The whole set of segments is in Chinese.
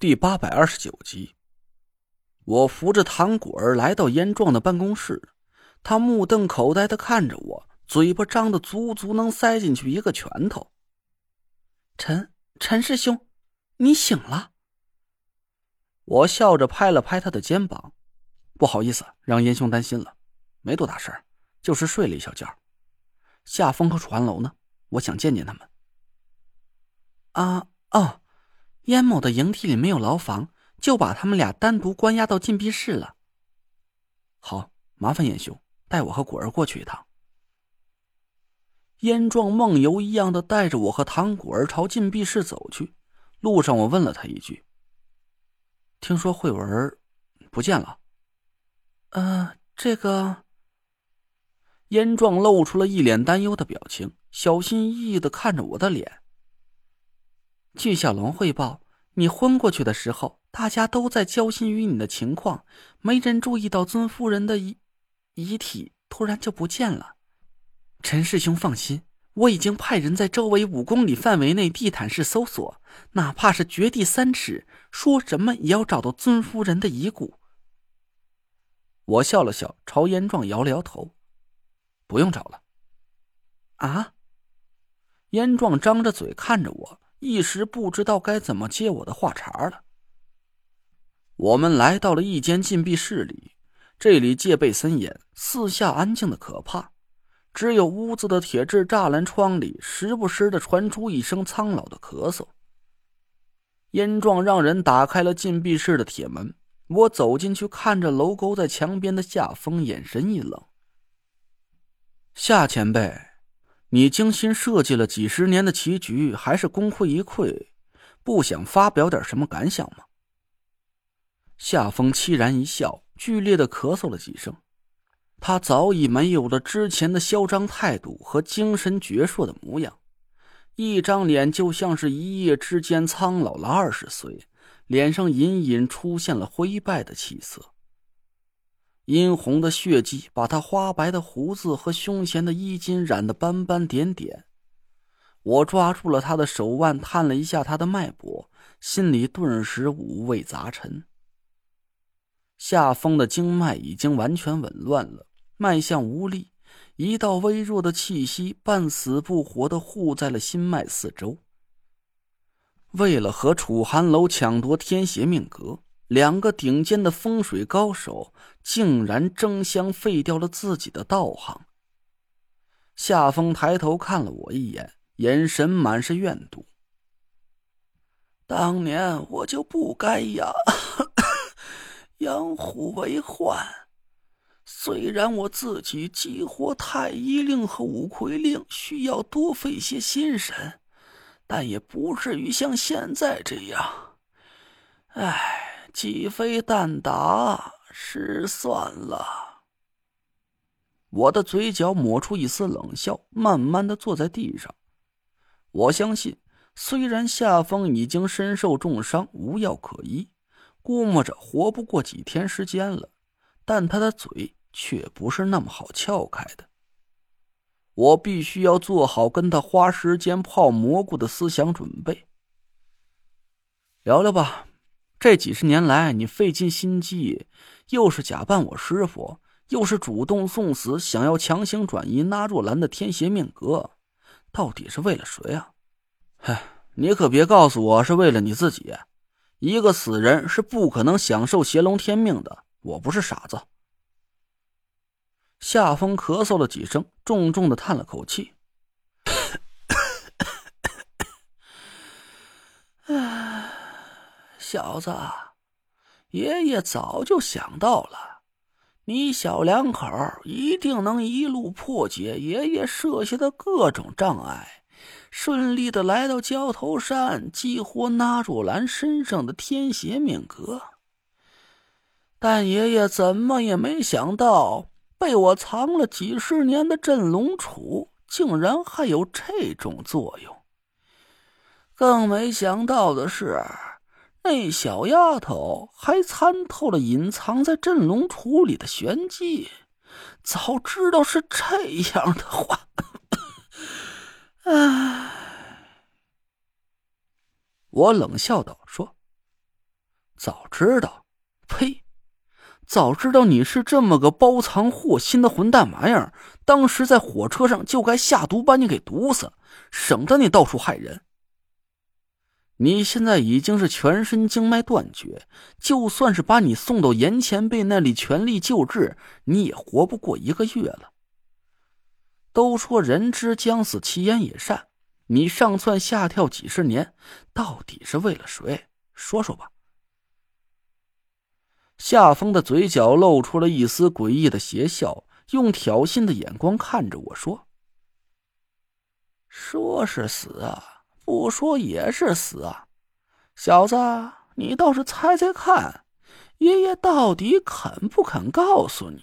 第八百二十九集，我扶着唐果儿来到严壮的办公室，他目瞪口呆的看着我，嘴巴张的足足能塞进去一个拳头。陈陈师兄，你醒了。我笑着拍了拍他的肩膀，不好意思，让严兄担心了，没多大事儿，就是睡了一小觉。夏风和楚寒楼呢？我想见见他们。啊哦。燕某的营地里没有牢房，就把他们俩单独关押到禁闭室了。好，麻烦燕兄带我和果儿过去一趟。燕壮梦游一样的带着我和唐果儿朝禁闭室走去。路上，我问了他一句：“听说慧文不见了？”呃，这个。燕壮露出了一脸担忧的表情，小心翼翼的看着我的脸。据小龙汇报，你昏过去的时候，大家都在焦心于你的情况，没人注意到尊夫人的遗遗体突然就不见了。陈师兄放心，我已经派人在周围五公里范围内地毯式搜索，哪怕是掘地三尺，说什么也要找到尊夫人的遗骨。我笑了笑，朝严壮摇了摇头：“不用找了。”啊！严壮张着嘴看着我。一时不知道该怎么接我的话茬了。我们来到了一间禁闭室里，这里戒备森严，四下安静的可怕，只有屋子的铁质栅栏窗里时不时的传出一声苍老的咳嗽。燕壮让人打开了禁闭室的铁门，我走进去，看着楼沟在墙边的夏风，眼神一冷：“夏前辈。”你精心设计了几十年的棋局，还是功亏一篑，不想发表点什么感想吗？夏风凄然一笑，剧烈的咳嗽了几声。他早已没有了之前的嚣张态度和精神矍铄的模样，一张脸就像是一夜之间苍老了二十岁，脸上隐隐出现了灰败的气色。殷红的血迹把他花白的胡子和胸前的衣襟染得斑斑点点。我抓住了他的手腕，探了一下他的脉搏，心里顿时五味杂陈。夏风的经脉已经完全紊乱了，脉象无力，一道微弱的气息半死不活的护在了心脉四周。为了和楚寒楼抢夺天邪命格。两个顶尖的风水高手竟然争相废掉了自己的道行。夏风抬头看了我一眼，眼神满是怨毒。当年我就不该养养虎为患。虽然我自己激活太医令和五魁令需要多费些心神，但也不至于像现在这样。唉。鸡飞蛋打，失算了。我的嘴角抹出一丝冷笑，慢慢的坐在地上。我相信，虽然夏风已经身受重伤，无药可医，估摸着活不过几天时间了，但他的嘴却不是那么好撬开的。我必须要做好跟他花时间泡蘑菇的思想准备。聊聊吧。这几十年来，你费尽心机，又是假扮我师傅，又是主动送死，想要强行转移纳若兰的天邪命格，到底是为了谁啊？嗨，你可别告诉我是为了你自己。一个死人是不可能享受邪龙天命的，我不是傻子。夏风咳嗽了几声，重重的叹了口气。小子，爷爷早就想到了，你小两口一定能一路破解爷爷设下的各种障碍，顺利的来到焦头山，激活纳若兰身上的天邪命格。但爷爷怎么也没想到，被我藏了几十年的镇龙杵竟然还有这种作用。更没想到的是。那小丫头还参透了隐藏在镇龙杵里的玄机，早知道是这样的话，唉，我冷笑道：“说，早知道，呸！早知道你是这么个包藏祸心的混蛋玩意儿，当时在火车上就该下毒把你给毒死，省得你到处害人。你现在已经是全身经脉断绝，就算是把你送到严前辈那里全力救治，你也活不过一个月了。都说人之将死，其言也善。你上蹿下跳几十年，到底是为了谁？说说吧。夏风的嘴角露出了一丝诡异的邪笑，用挑衅的眼光看着我说：“说是死啊，不说也是死啊，小子，你倒是猜猜看，爷爷到底肯不肯告诉你？”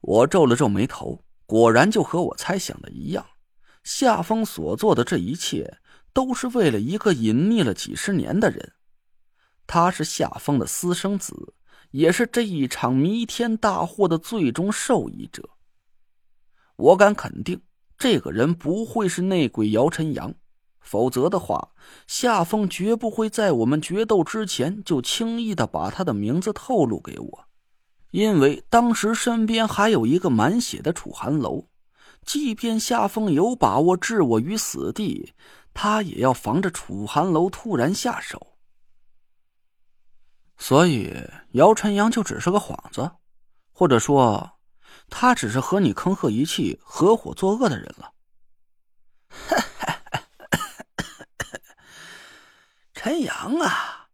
我皱了皱眉头，果然就和我猜想的一样，夏风所做的这一切，都是为了一个隐匿了几十年的人。他是夏风的私生子，也是这一场弥天大祸的最终受益者。我敢肯定，这个人不会是内鬼姚晨阳，否则的话，夏风绝不会在我们决斗之前就轻易的把他的名字透露给我。因为当时身边还有一个满血的楚寒楼，即便夏风有把握置我于死地，他也要防着楚寒楼突然下手。所以，姚晨阳就只是个幌子，或者说，他只是和你坑和一气、合伙作恶的人了。陈阳啊，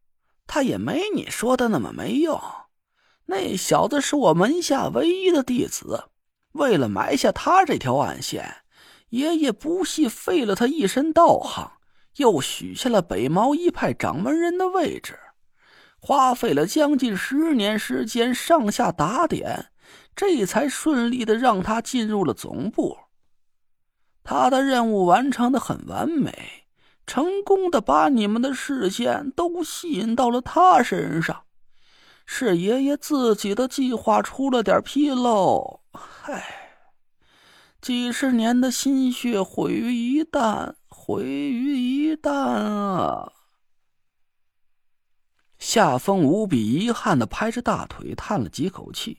他也没你说的那么没用。那小子是我门下唯一的弟子，为了埋下他这条暗线，爷爷不惜废了他一身道行，又许下了北毛一派掌门人的位置。花费了将近十年时间，上下打点，这才顺利的让他进入了总部。他的任务完成的很完美，成功的把你们的视线都吸引到了他身上。是爷爷自己的计划出了点纰漏，唉，几十年的心血毁于一旦，毁于一旦啊！夏风无比遗憾的拍着大腿，叹了几口气。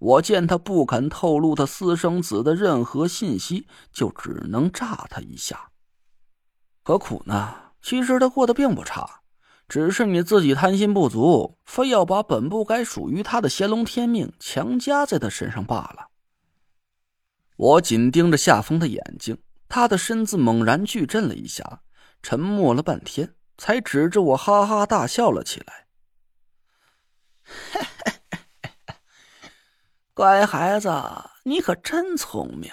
我见他不肯透露他私生子的任何信息，就只能炸他一下。何苦呢？其实他过得并不差，只是你自己贪心不足，非要把本不该属于他的乾隆天命强加在他身上罢了。我紧盯着夏风的眼睛，他的身子猛然巨震了一下，沉默了半天。才指着我哈哈大笑了起来。乖孩子，你可真聪明，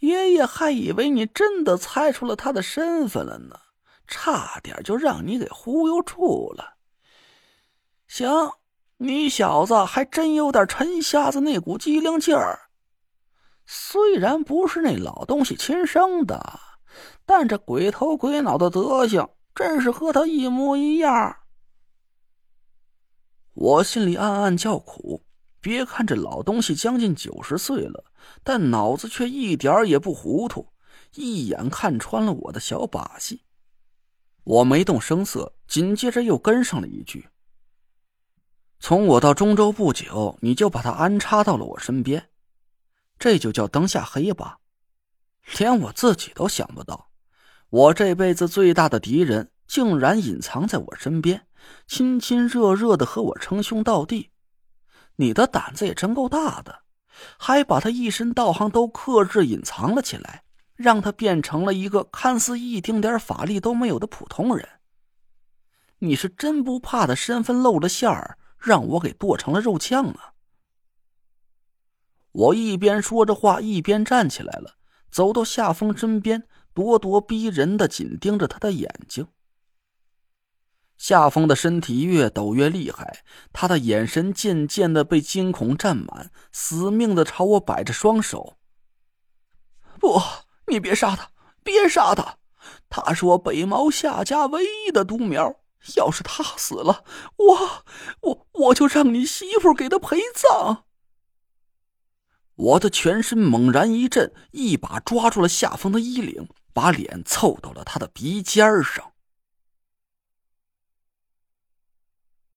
爷爷还以为你真的猜出了他的身份了呢，差点就让你给忽悠住了。行，你小子还真有点陈瞎子那股机灵劲儿，虽然不是那老东西亲生的，但这鬼头鬼脑的德行。真是和他一模一样。我心里暗暗叫苦。别看这老东西将近九十岁了，但脑子却一点也不糊涂，一眼看穿了我的小把戏。我没动声色，紧接着又跟上了一句：“从我到中州不久，你就把他安插到了我身边，这就叫灯下黑吧？连我自己都想不到。”我这辈子最大的敌人竟然隐藏在我身边，亲亲热热的和我称兄道弟。你的胆子也真够大的，还把他一身道行都克制隐藏了起来，让他变成了一个看似一丁点法力都没有的普通人。你是真不怕他身份露了馅儿，让我给剁成了肉酱啊！我一边说着话，一边站起来了，走到夏风身边。咄咄逼人的紧盯着他的眼睛。夏风的身体越抖越厉害，他的眼神渐渐的被惊恐占满，死命的朝我摆着双手。不，你别杀他，别杀他！他是我北毛夏家唯一的独苗，要是他死了，我我我就让你媳妇给他陪葬。我的全身猛然一震，一把抓住了夏风的衣领。把脸凑到了他的鼻尖上。